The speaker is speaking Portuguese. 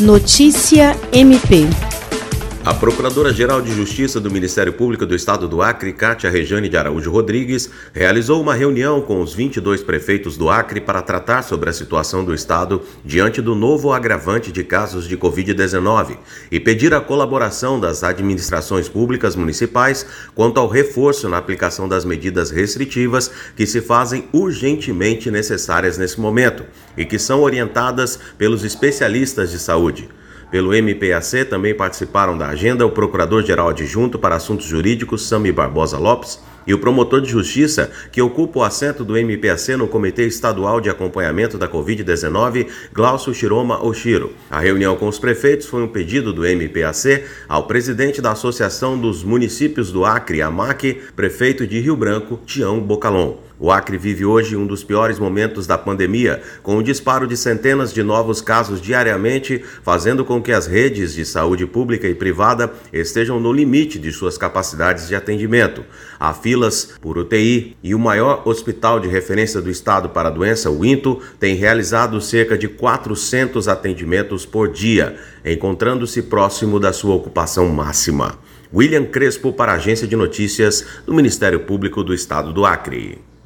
Notícia MP. A Procuradora-Geral de Justiça do Ministério Público do Estado do Acre, Cátia Rejane de Araújo Rodrigues, realizou uma reunião com os 22 prefeitos do Acre para tratar sobre a situação do Estado diante do novo agravante de casos de Covid-19 e pedir a colaboração das administrações públicas municipais quanto ao reforço na aplicação das medidas restritivas que se fazem urgentemente necessárias nesse momento e que são orientadas pelos especialistas de saúde. Pelo MPAC também participaram da agenda o Procurador-Geral Adjunto para Assuntos Jurídicos, Sami Barbosa Lopes, e o promotor de justiça, que ocupa o assento do MPAC no Comitê Estadual de Acompanhamento da Covid-19, Glaucio Shiroma Oshiro. A reunião com os prefeitos foi um pedido do MPAC ao presidente da Associação dos Municípios do Acre, AMAC, prefeito de Rio Branco, Tião Bocalon. O Acre vive hoje um dos piores momentos da pandemia, com o disparo de centenas de novos casos diariamente, fazendo com que as redes de saúde pública e privada estejam no limite de suas capacidades de atendimento. Há filas por UTI e o maior hospital de referência do estado para a doença, o INTO, tem realizado cerca de 400 atendimentos por dia, encontrando-se próximo da sua ocupação máxima. William Crespo para a Agência de Notícias do Ministério Público do Estado do Acre.